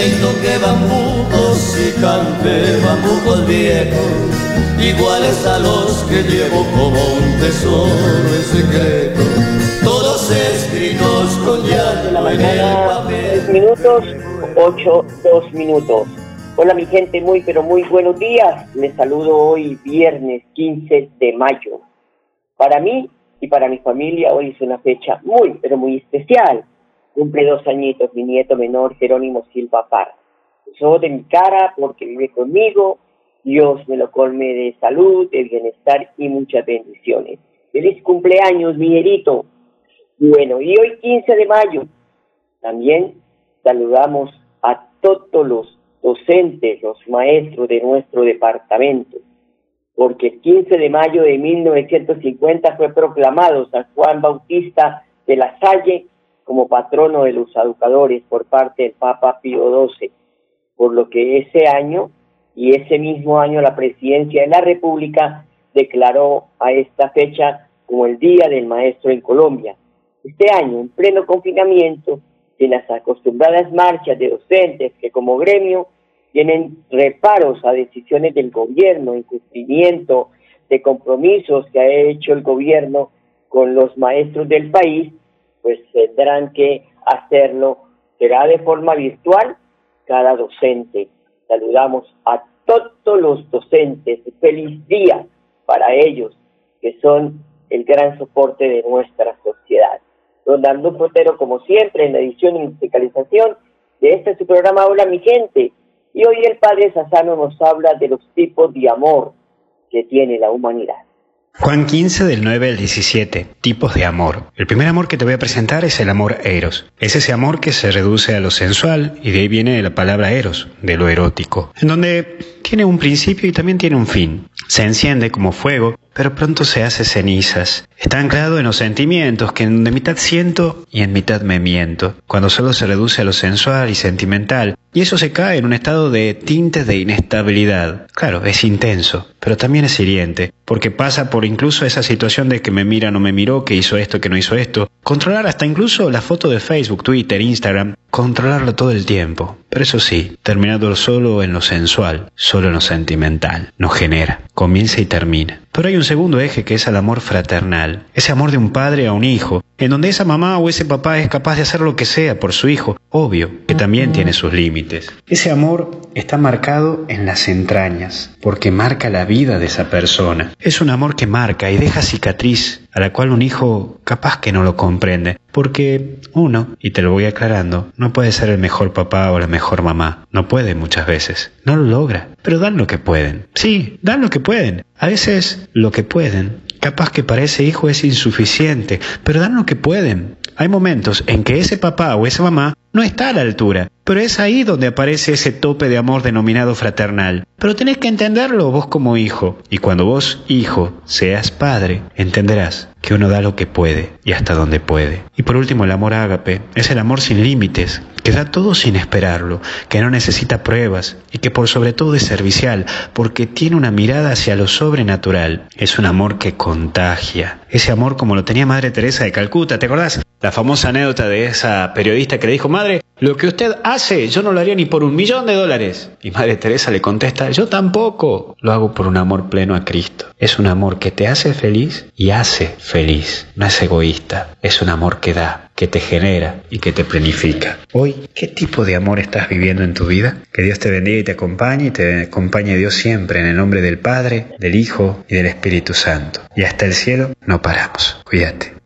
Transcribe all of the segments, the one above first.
Que y toque bambucos y cante bambucos viejos, iguales a los que llevo como un tesoro en secreto. Todos escritos con llanto en el mañana, papel. 3 minutos, 8, 2 minutos. Hola mi gente, muy pero muy buenos días. Les saludo hoy viernes 15 de mayo. Para mí y para mi familia hoy es una fecha muy pero muy especial. Cumple dos añitos mi nieto menor Jerónimo Silva Parra. Soy de mi cara porque vive conmigo. Dios me lo colme de salud, de bienestar y muchas bendiciones. Feliz cumpleaños, mi Jerito. Bueno, y hoy 15 de mayo también saludamos a todos los docentes, los maestros de nuestro departamento, porque el 15 de mayo de 1950 fue proclamado San Juan Bautista de la Salle como patrono de los educadores por parte del Papa Pío XII, por lo que ese año y ese mismo año la presidencia de la República declaró a esta fecha como el Día del Maestro en Colombia. Este año, en pleno confinamiento, sin las acostumbradas marchas de docentes que como gremio tienen reparos a decisiones del gobierno, incumplimiento de compromisos que ha hecho el gobierno con los maestros del país, pues tendrán que hacerlo. Será de forma virtual cada docente. Saludamos a todos los docentes. Feliz día para ellos, que son el gran soporte de nuestra sociedad. Don Arnulfo Fotero, como siempre, en la edición y musicalización de este su programa Hola mi gente. Y hoy el Padre Sassano nos habla de los tipos de amor que tiene la humanidad. Juan 15 del 9 al 17. Tipos de amor. El primer amor que te voy a presentar es el amor eros. Es ese amor que se reduce a lo sensual y de ahí viene la palabra eros, de lo erótico, en donde tiene un principio y también tiene un fin. Se enciende como fuego, pero pronto se hace cenizas. Está anclado en los sentimientos, que en mitad siento y en mitad me miento, cuando solo se reduce a lo sensual y sentimental, y eso se cae en un estado de tintes de inestabilidad. Claro, es intenso, pero también es hiriente, porque pasa por incluso esa situación de que me mira, no me miró, que hizo esto, que no hizo esto. Controlar hasta incluso la foto de Facebook, Twitter, Instagram, controlarlo todo el tiempo. Pero eso sí, terminando solo en lo sensual, solo en lo sentimental. No genera, comienza y termina. Pero hay un segundo eje que es el amor fraternal, ese amor de un padre a un hijo, en donde esa mamá o ese papá es capaz de hacer lo que sea por su hijo, obvio que también tiene sus límites. Ese amor está marcado en las entrañas, porque marca la vida de esa persona. Es un amor que marca y deja cicatriz, a la cual un hijo capaz que no lo comprende, porque uno, y te lo voy aclarando, no puede ser el mejor papá o la mejor mamá, no puede muchas veces, no lo logra, pero dan lo que pueden. Sí, dan lo que pueden. A veces lo que pueden Capaz que para ese hijo es insuficiente, pero dan lo que pueden. Hay momentos en que ese papá o esa mamá no está a la altura, pero es ahí donde aparece ese tope de amor denominado fraternal. Pero tenés que entenderlo vos como hijo, y cuando vos, hijo, seas padre, entenderás que uno da lo que puede y hasta donde puede. Y por último, el amor ágape es el amor sin límites, que da todo sin esperarlo, que no necesita pruebas y que por sobre todo es servicial, porque tiene una mirada hacia lo sobrenatural. Es un amor que contagia. Ese amor como lo tenía Madre Teresa de Calcuta, ¿te acordás? La famosa anécdota de esa periodista que le dijo, Madre, Lo que usted hace, yo no lo haría ni por un millón de dólares. Y Madre Teresa le contesta, yo tampoco. Lo hago por un amor pleno a Cristo. Es un amor que te hace feliz y hace feliz. No es egoísta. Es un amor que da, que te genera y que te planifica. Hoy, ¿qué tipo de amor estás viviendo en tu vida? Que Dios te bendiga y te acompañe y te acompañe Dios siempre en el nombre del Padre, del Hijo y del Espíritu Santo. Y hasta el cielo no paramos. Cuídate.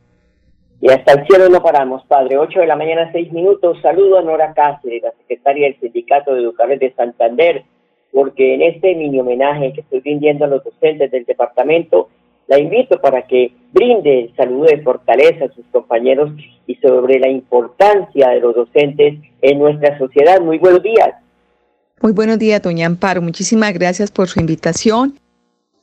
Y hasta el cielo no paramos, Padre. 8 de la mañana, 6 minutos. Saludo a Nora Cáceres, la secretaria del Sindicato de Educadores de Santander, porque en este mini homenaje que estoy rindiendo a los docentes del departamento, la invito para que brinde el saludo de fortaleza a sus compañeros y sobre la importancia de los docentes en nuestra sociedad. Muy buenos días. Muy buenos días, doña Amparo. Muchísimas gracias por su invitación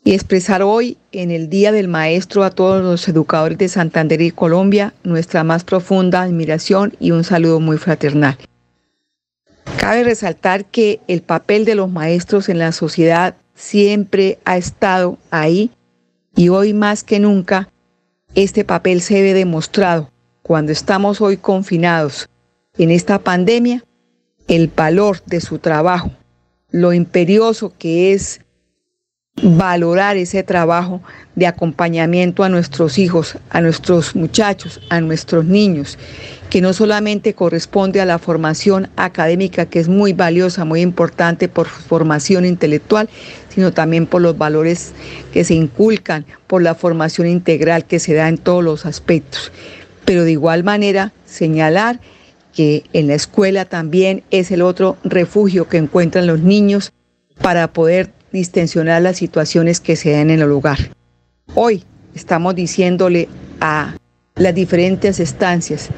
y expresar hoy, en el Día del Maestro, a todos los educadores de Santander y Colombia nuestra más profunda admiración y un saludo muy fraternal. Cabe resaltar que el papel de los maestros en la sociedad siempre ha estado ahí y hoy más que nunca este papel se ve demostrado cuando estamos hoy confinados en esta pandemia, el valor de su trabajo, lo imperioso que es valorar ese trabajo de acompañamiento a nuestros hijos, a nuestros muchachos, a nuestros niños, que no solamente corresponde a la formación académica, que es muy valiosa, muy importante por formación intelectual, sino también por los valores que se inculcan, por la formación integral que se da en todos los aspectos. Pero de igual manera, señalar que en la escuela también es el otro refugio que encuentran los niños para poder distensionar las situaciones que se dan en el lugar. Hoy estamos diciéndole a las diferentes estancias,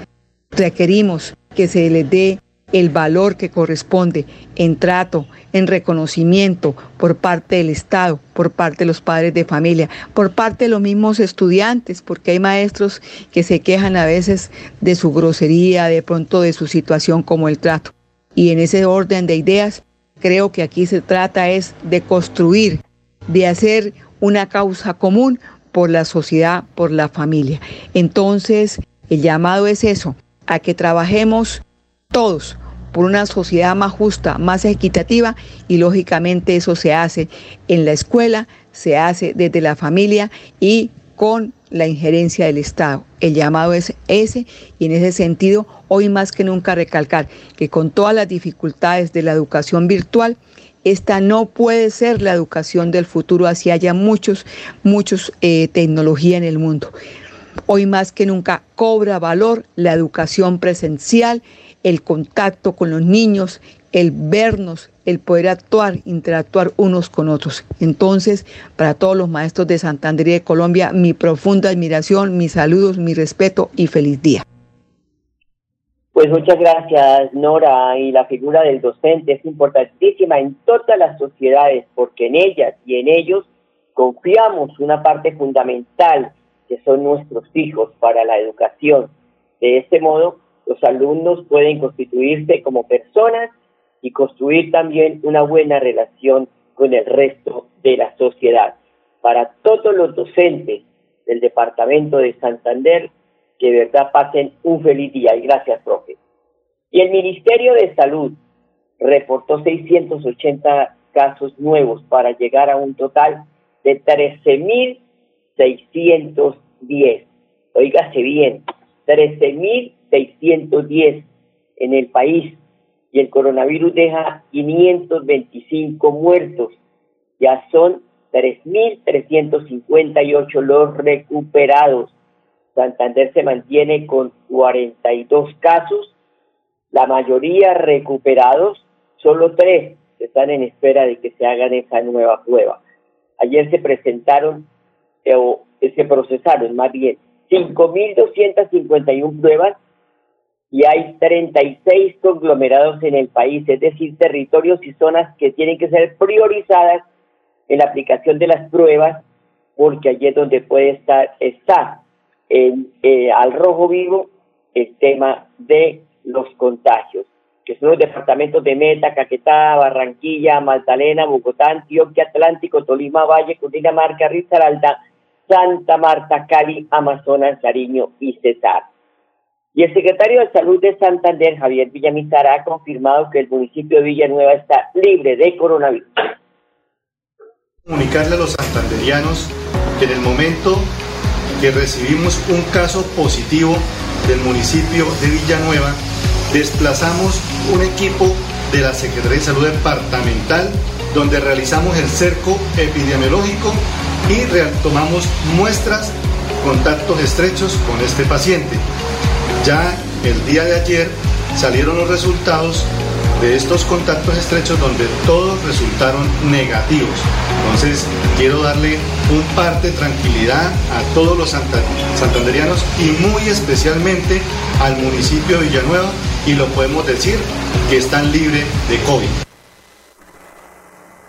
requerimos que se les dé el valor que corresponde en trato, en reconocimiento por parte del Estado, por parte de los padres de familia, por parte de los mismos estudiantes, porque hay maestros que se quejan a veces de su grosería, de pronto de su situación como el trato. Y en ese orden de ideas, creo que aquí se trata es de construir, de hacer una causa común por la sociedad, por la familia. Entonces, el llamado es eso, a que trabajemos todos por una sociedad más justa, más equitativa y lógicamente eso se hace en la escuela, se hace desde la familia y con la injerencia del Estado. El llamado es ese y en ese sentido hoy más que nunca recalcar que con todas las dificultades de la educación virtual, esta no puede ser la educación del futuro, así haya muchos, muchos eh, tecnología en el mundo. Hoy más que nunca cobra valor la educación presencial, el contacto con los niños, el vernos, el poder actuar, interactuar unos con otros. Entonces, para todos los maestros de Santander y de Colombia, mi profunda admiración, mis saludos, mi respeto y feliz día. Pues muchas gracias, Nora. Y la figura del docente es importantísima en todas las sociedades porque en ellas y en ellos confiamos una parte fundamental que son nuestros hijos para la educación. De este modo, los alumnos pueden constituirse como personas y construir también una buena relación con el resto de la sociedad. Para todos los docentes del departamento de Santander, que de verdad pasen un feliz día y gracias, profe. Y el Ministerio de Salud reportó 680 casos nuevos para llegar a un total de 13.610. Oígase bien, 13.610 en el país y el coronavirus deja 525 muertos. Ya son 3.358 los recuperados. Santander se mantiene con 42 casos, la mayoría recuperados, solo tres están en espera de que se hagan esa nueva prueba. Ayer se presentaron, eh, o se procesaron más bien, 5.251 pruebas y hay 36 conglomerados en el país, es decir, territorios y zonas que tienen que ser priorizadas en la aplicación de las pruebas, porque allí es donde puede estar, está eh, al rojo vivo el tema de los contagios, que son los departamentos de Meta, Caquetá, Barranquilla, Magdalena, Bogotá, Antioquia, Atlántico, Tolima, Valle, Cundinamarca, Risaralda, Santa Marta, Cali, Amazonas, Cariño y Cesar. Y el secretario de Salud de Santander, Javier Villamizar, ha confirmado que el municipio de Villanueva está libre de coronavirus. Comunicarle a los santanderianos que en el momento que recibimos un caso positivo del municipio de Villanueva, desplazamos un equipo de la Secretaría de Salud Departamental donde realizamos el cerco epidemiológico y tomamos muestras, contactos estrechos con este paciente. Ya el día de ayer salieron los resultados de estos contactos estrechos donde todos resultaron negativos. Entonces quiero darle un parte de tranquilidad a todos los santanderianos y muy especialmente al municipio de Villanueva y lo podemos decir que están libres de COVID.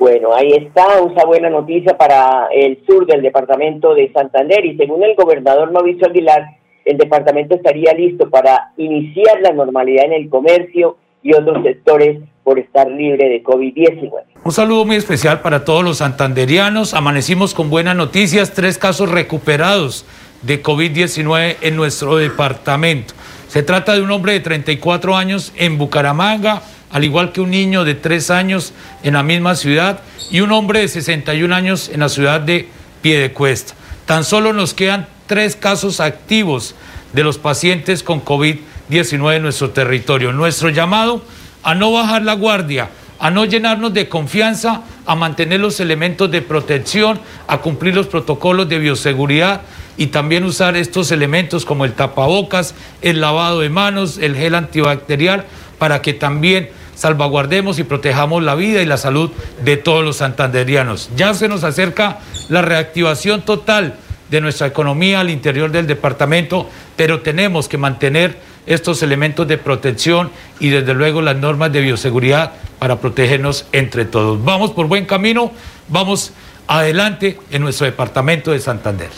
Bueno, ahí está una buena noticia para el sur del departamento de Santander y según el gobernador Mauricio Aguilar, el departamento estaría listo para iniciar la normalidad en el comercio y otros sectores por estar libre de COVID-19. Un saludo muy especial para todos los santanderianos. Amanecimos con buenas noticias, tres casos recuperados de COVID-19 en nuestro departamento. Se trata de un hombre de 34 años en Bucaramanga, al igual que un niño de 3 años en la misma ciudad y un hombre de 61 años en la ciudad de Piedecuesta. Tan solo nos quedan tres casos activos de los pacientes con COVID-19 en nuestro territorio. Nuestro llamado a no bajar la guardia, a no llenarnos de confianza, a mantener los elementos de protección, a cumplir los protocolos de bioseguridad y también usar estos elementos como el tapabocas, el lavado de manos, el gel antibacterial, para que también salvaguardemos y protejamos la vida y la salud de todos los santanderianos. Ya se nos acerca la reactivación total de nuestra economía al interior del departamento, pero tenemos que mantener estos elementos de protección y desde luego las normas de bioseguridad para protegernos entre todos. Vamos por buen camino, vamos adelante en nuestro departamento de Santander.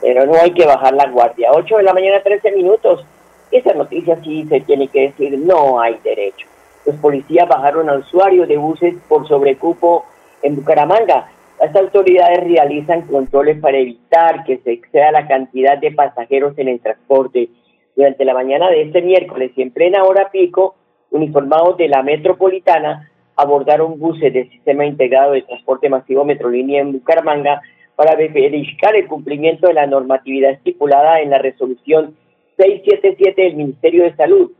Pero no hay que bajar la guardia. 8 de la mañana, 13 minutos. Esa noticia sí se tiene que decir, no hay derecho. Los policías bajaron a usuarios de buses por sobrecupo en Bucaramanga las autoridades realizan controles para evitar que se exceda la cantidad de pasajeros en el transporte. Durante la mañana de este miércoles y en plena hora pico, uniformados de la metropolitana abordaron buses del Sistema Integrado de Transporte Masivo Metrolínea en Bucaramanga para verificar el cumplimiento de la normatividad estipulada en la resolución 677 del Ministerio de Salud,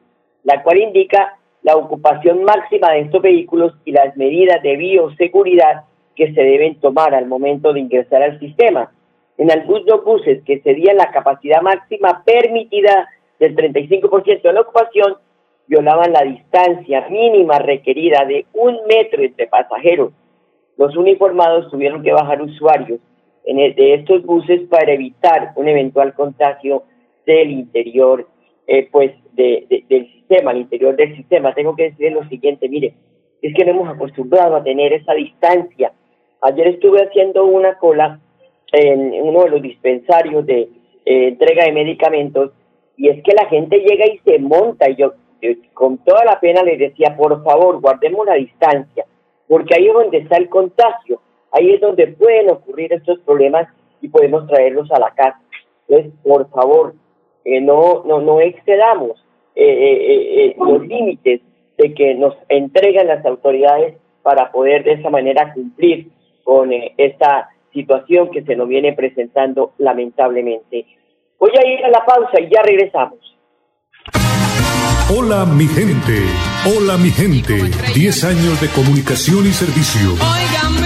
la cual indica la ocupación máxima de estos vehículos y las medidas de bioseguridad que se deben tomar al momento de ingresar al sistema. En algunos buses que cedían la capacidad máxima permitida del 35% de la ocupación, violaban la distancia mínima requerida de un metro entre pasajeros. Los uniformados tuvieron que bajar usuarios en de estos buses para evitar un eventual contagio del interior eh, pues del sistema, al interior del sistema. Tengo que decir lo siguiente, mire, es que no hemos acostumbrado a tener esa distancia Ayer estuve haciendo una cola en uno de los dispensarios de eh, entrega de medicamentos y es que la gente llega y se monta y yo eh, con toda la pena le decía, por favor, guardemos la distancia, porque ahí es donde está el contagio, ahí es donde pueden ocurrir estos problemas y podemos traerlos a la casa. Entonces, por favor, eh, no, no, no excedamos los límites de que nos entregan las autoridades para poder de esa manera cumplir con eh, esta situación que se nos viene presentando lamentablemente. Voy a ir a la pausa y ya regresamos. Hola mi gente, hola mi gente, 10 años de comunicación y servicio.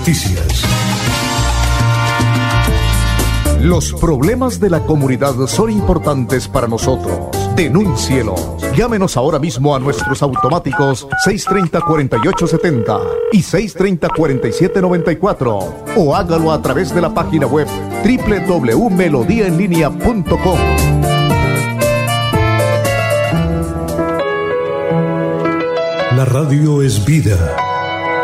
Noticias. Los problemas de la comunidad son importantes para nosotros. Denúncielos. Llámenos ahora mismo a nuestros automáticos 630-4870 y 630-4794 o hágalo a través de la página web www.melodiaenlinea.com. La radio es vida.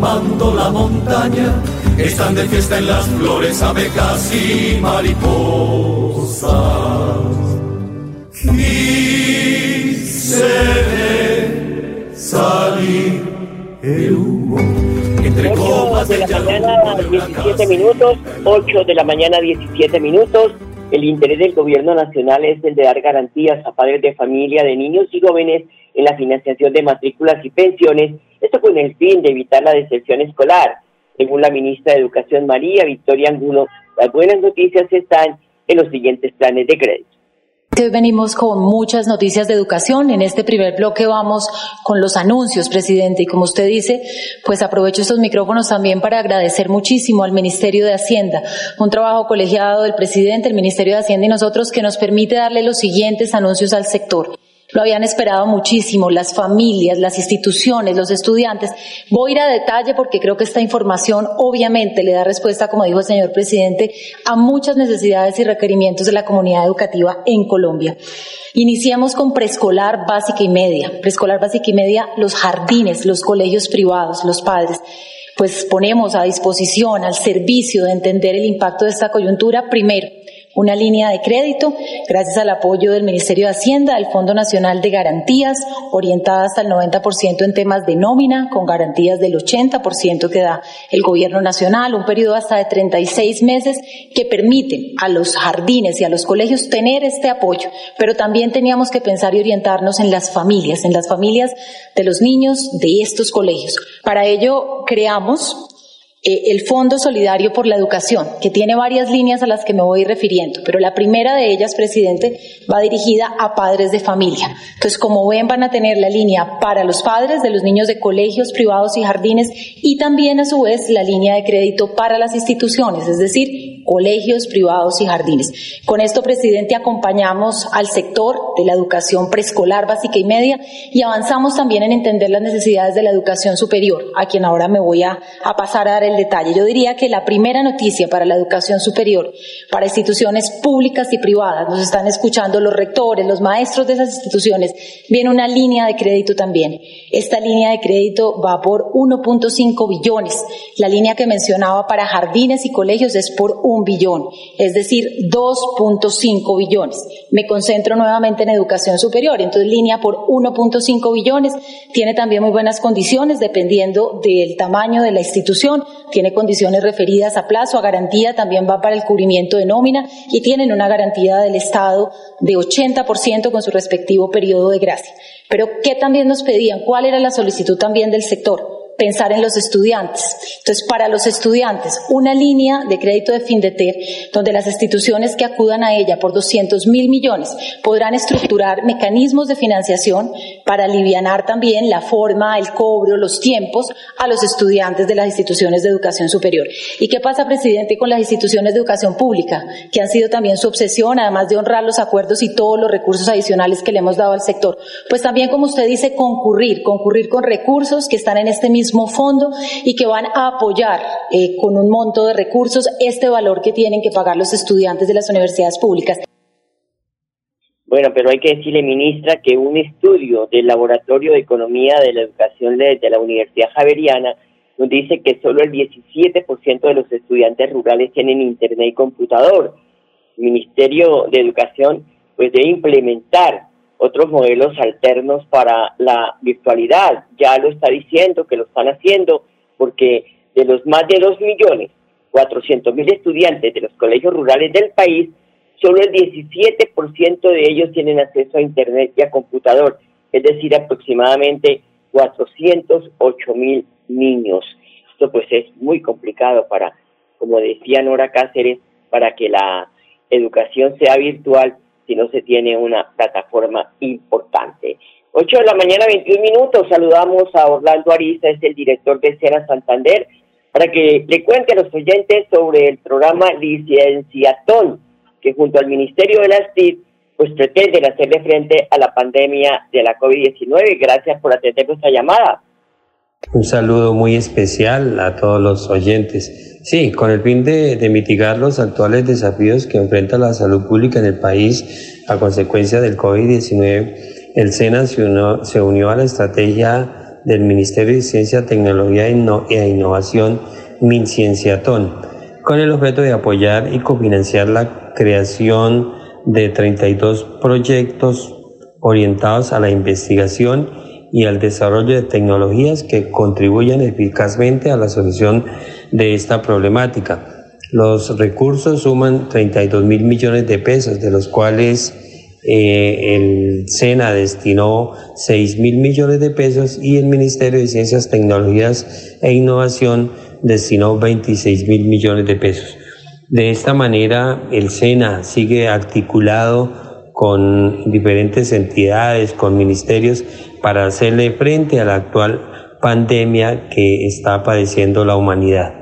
Aromando la montaña. Están de fiesta en las flores abejas y mariposas. Y se ve salir el humo entre 8 copas de de la mañana, 17 minutos, 8 de la mañana, 17 minutos. El interés del gobierno nacional es el de dar garantías a padres de familia, de niños y jóvenes en la financiación de matrículas y pensiones, esto con el fin de evitar la deserción escolar. Según la ministra de Educación María Victoria Angulo, las buenas noticias están en los siguientes planes de crédito. Hoy venimos con muchas noticias de educación. En este primer bloque vamos con los anuncios, presidente. Y como usted dice, pues aprovecho estos micrófonos también para agradecer muchísimo al Ministerio de Hacienda. Un trabajo colegiado del presidente, el Ministerio de Hacienda y nosotros que nos permite darle los siguientes anuncios al sector. Lo habían esperado muchísimo, las familias, las instituciones, los estudiantes. Voy a ir a detalle porque creo que esta información obviamente le da respuesta, como dijo el señor presidente, a muchas necesidades y requerimientos de la comunidad educativa en Colombia. Iniciamos con preescolar básica y media. Preescolar básica y media, los jardines, los colegios privados, los padres pues ponemos a disposición, al servicio de entender el impacto de esta coyuntura, primero, una línea de crédito gracias al apoyo del Ministerio de Hacienda, del Fondo Nacional de Garantías, orientada hasta el 90% en temas de nómina, con garantías del 80% que da el Gobierno Nacional, un periodo hasta de 36 meses que permiten a los jardines y a los colegios tener este apoyo, pero también teníamos que pensar y orientarnos en las familias, en las familias de los niños de estos colegios. Para ello creamos eh, el Fondo Solidario por la Educación, que tiene varias líneas a las que me voy refiriendo, pero la primera de ellas, presidente, va dirigida a padres de familia. Entonces, como ven, van a tener la línea para los padres de los niños de colegios privados y jardines y también, a su vez, la línea de crédito para las instituciones, es decir, colegios privados y jardines. Con esto, presidente, acompañamos al sector de la educación preescolar básica y media y avanzamos también en entender las necesidades de la educación superior, a quien ahora me voy a, pasar a dar el detalle. Yo diría que la primera noticia para la educación superior, para instituciones públicas y privadas, nos están escuchando los rectores, los maestros de esas instituciones, viene una línea de crédito también. Esta línea de crédito va por 1.5 billones. La línea que mencionaba para jardines y colegios es por un billón, es decir, 2.5 billones. Me concentro nuevamente en educación superior, entonces línea por 1.5 billones, tiene también muy buenas condiciones dependiendo del tamaño de la institución, tiene condiciones referidas a plazo, a garantía, también va para el cubrimiento de nómina y tienen una garantía del Estado de 80% con su respectivo periodo de gracia. Pero ¿qué también nos pedían? ¿Cuál era la solicitud también del sector? Pensar en los estudiantes. Entonces, para los estudiantes, una línea de crédito de Findeter, donde las instituciones que acudan a ella por 200 mil millones podrán estructurar mecanismos de financiación para alivianar también la forma, el cobro, los tiempos a los estudiantes de las instituciones de educación superior. ¿Y qué pasa, presidente, con las instituciones de educación pública, que han sido también su obsesión, además de honrar los acuerdos y todos los recursos adicionales que le hemos dado al sector? Pues también, como usted dice, concurrir, concurrir con recursos que están en este mismo fondo y que van a apoyar eh, con un monto de recursos este valor que tienen que pagar los estudiantes de las universidades públicas. Bueno, pero hay que decirle, ministra, que un estudio del Laboratorio de Economía de la Educación de, la Universidad Javeriana nos dice que solo el 17% de los estudiantes rurales tienen internet y computador. El Ministerio de Educación pues debe implementar otros modelos alternos para la virtualidad. Ya lo está diciendo que lo están haciendo porque de los más de dos millones 400 mil estudiantes de los colegios rurales del país, solo el 17% de ellos tienen acceso a Internet y a computador, es decir, aproximadamente 408 mil niños. Esto pues es muy complicado para, como decía Nora Cáceres, para que la educación sea virtual si no se tiene una plataforma importante. 8 de la mañana, 21 minutos. Saludamos a Orlando Ariza, es el director de Sena Santander, para que le cuente a los oyentes sobre el programa Licenciatón, que junto al Ministerio de las TIC, pues pretenden hacerle frente a la pandemia de la COVID-19. Gracias por atender nuestra llamada. Un saludo muy especial a todos los oyentes. Sí, con el fin de, de, mitigar los actuales desafíos que enfrenta la salud pública en el país a consecuencia del COVID-19, el SENA se unió, se unió, a la estrategia del Ministerio de Ciencia, Tecnología e, e Innovación, MinCienciatón, con el objeto de apoyar y cofinanciar la creación de 32 proyectos orientados a la investigación y al desarrollo de tecnologías que contribuyan eficazmente a la solución de esta problemática. Los recursos suman 32 mil millones de pesos, de los cuales eh, el SENA destinó 6 mil millones de pesos y el Ministerio de Ciencias, Tecnologías e Innovación destinó 26 mil millones de pesos. De esta manera, el SENA sigue articulado con diferentes entidades, con ministerios, para hacerle frente a la actual pandemia que está padeciendo la humanidad.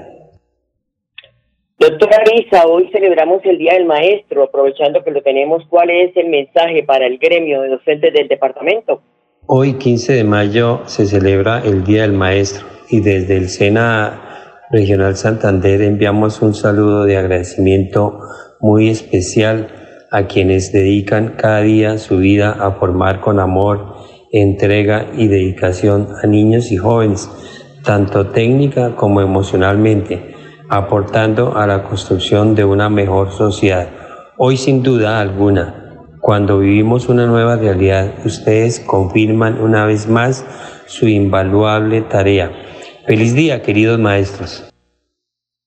Doctora Risa, hoy celebramos el Día del Maestro, aprovechando que lo tenemos, ¿cuál es el mensaje para el gremio de docentes del departamento? Hoy, 15 de mayo, se celebra el Día del Maestro y desde el SENA Regional Santander enviamos un saludo de agradecimiento muy especial a quienes dedican cada día su vida a formar con amor, entrega y dedicación a niños y jóvenes, tanto técnica como emocionalmente aportando a la construcción de una mejor sociedad. Hoy sin duda alguna, cuando vivimos una nueva realidad, ustedes confirman una vez más su invaluable tarea. Feliz día, queridos maestros.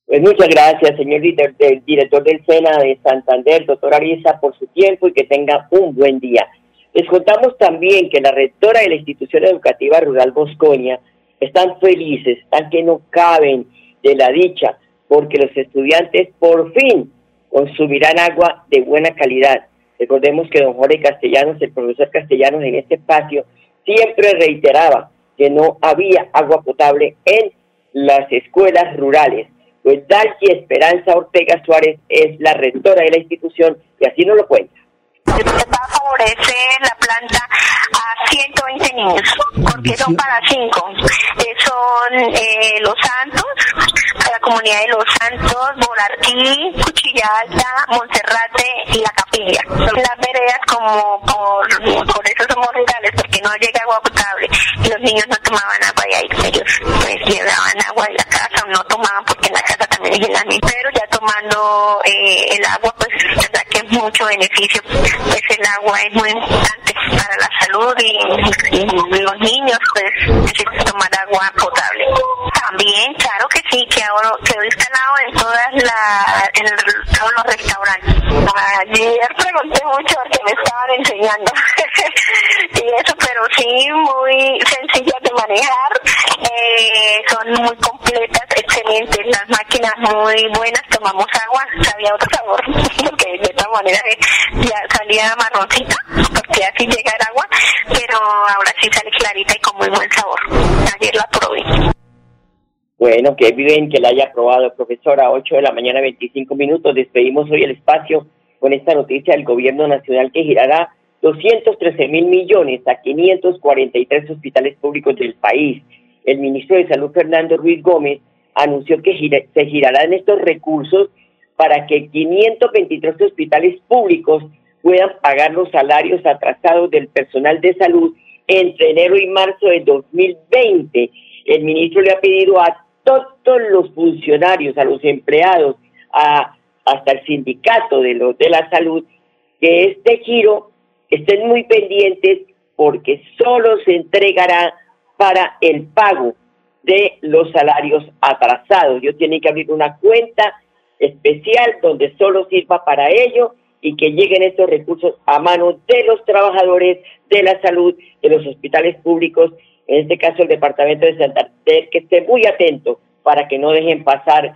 Pues muchas gracias, señor director del SENA de Santander, doctor Ariza, por su tiempo y que tenga un buen día. Les contamos también que la rectora de la institución educativa rural Bosconia están felices, están que no caben de la dicha porque los estudiantes por fin consumirán agua de buena calidad. Recordemos que don Jorge Castellanos, el profesor Castellanos en este espacio, siempre reiteraba que no había agua potable en las escuelas rurales. Pues Dalci Esperanza Ortega Suárez es la rectora de la institución y así nos lo cuenta. Va a favorecer la planta a 120 niños, porque son para cinco. son eh, Los Santos, la comunidad de Los Santos, Bolartí, Cuchilla Alta, Monserrate y La Capilla. Las veredas como por, por eso somos rurales, porque no llega agua potable. Los niños no tomaban agua y ahí ellos pues llevaban agua de la casa, no tomaban porque en la casa también es el Pero ya tomando eh, el agua, pues verdad que es mucho beneficio. Pues el agua es muy importante para la salud y, los niños pues necesitan tomar agua potable. También, claro que sí, que ahora quedó instalado en todas la, todos los restaurantes. Ayer pregunté mucho porque me estaban enseñando y eso, sí muy sencillas de manejar, eh, son muy completas, excelentes, las máquinas muy buenas, tomamos agua, sabía otro sabor, porque de esta manera ya salía marroncita, porque así llega el agua, pero ahora sí sale clarita y con muy buen sabor. Ayer la probé. Bueno, que bien que la haya probado, profesora. 8 de la mañana, 25 minutos. Despedimos hoy el espacio con esta noticia del Gobierno Nacional que girará 213 mil millones a 543 hospitales públicos del país. El ministro de Salud, Fernando Ruiz Gómez, anunció que se girarán estos recursos para que 523 hospitales públicos puedan pagar los salarios atrasados del personal de salud entre enero y marzo de 2020. El ministro le ha pedido a todos los funcionarios, a los empleados, a, hasta el sindicato de los de la salud, que este giro estén muy pendientes porque solo se entregará para el pago de los salarios atrasados. Ellos tienen que abrir una cuenta especial donde solo sirva para ello y que lleguen estos recursos a manos de los trabajadores de la salud, de los hospitales públicos, en este caso el Departamento de Santander, que esté muy atento para que no dejen pasar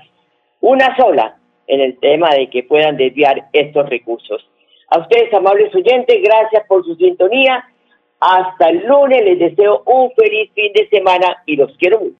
una sola en el tema de que puedan desviar estos recursos. A ustedes, amables oyentes, gracias por su sintonía. Hasta el lunes les deseo un feliz fin de semana y los quiero mucho.